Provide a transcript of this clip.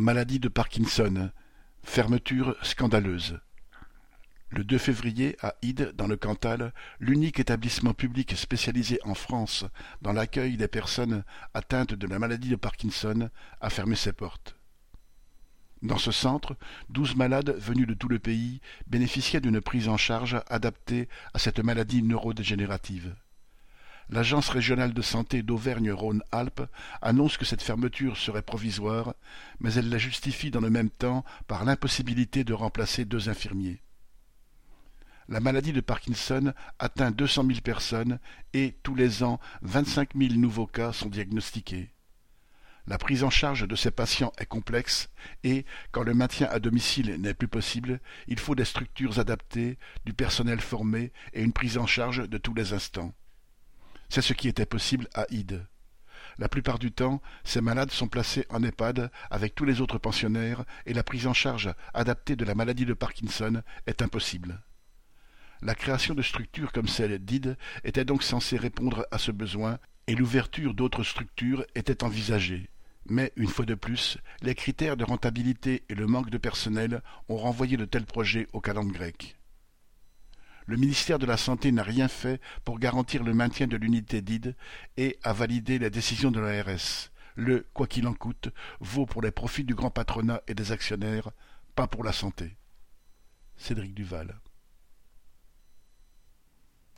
Maladie de Parkinson, fermeture scandaleuse. Le 2 février, à Ide, dans le Cantal, l'unique établissement public spécialisé en France dans l'accueil des personnes atteintes de la maladie de Parkinson a fermé ses portes. Dans ce centre, douze malades venus de tout le pays bénéficiaient d'une prise en charge adaptée à cette maladie neurodégénérative. L'Agence régionale de santé d'Auvergne-Rhône-Alpes annonce que cette fermeture serait provisoire, mais elle la justifie dans le même temps par l'impossibilité de remplacer deux infirmiers. La maladie de Parkinson atteint deux cent mille personnes et, tous les ans, vingt-cinq mille nouveaux cas sont diagnostiqués. La prise en charge de ces patients est complexe et, quand le maintien à domicile n'est plus possible, il faut des structures adaptées, du personnel formé et une prise en charge de tous les instants. C'est ce qui était possible à Ide. La plupart du temps, ces malades sont placés en EHPAD avec tous les autres pensionnaires et la prise en charge adaptée de la maladie de Parkinson est impossible. La création de structures comme celle d'Ide était donc censée répondre à ce besoin et l'ouverture d'autres structures était envisagée. Mais, une fois de plus, les critères de rentabilité et le manque de personnel ont renvoyé de tels projets aux calendes grecques le ministère de la Santé n'a rien fait pour garantir le maintien de l'unité d'ID et a validé la décision de l'ARS. Le « quoi qu'il en coûte » vaut pour les profits du grand patronat et des actionnaires, pas pour la santé. Cédric Duval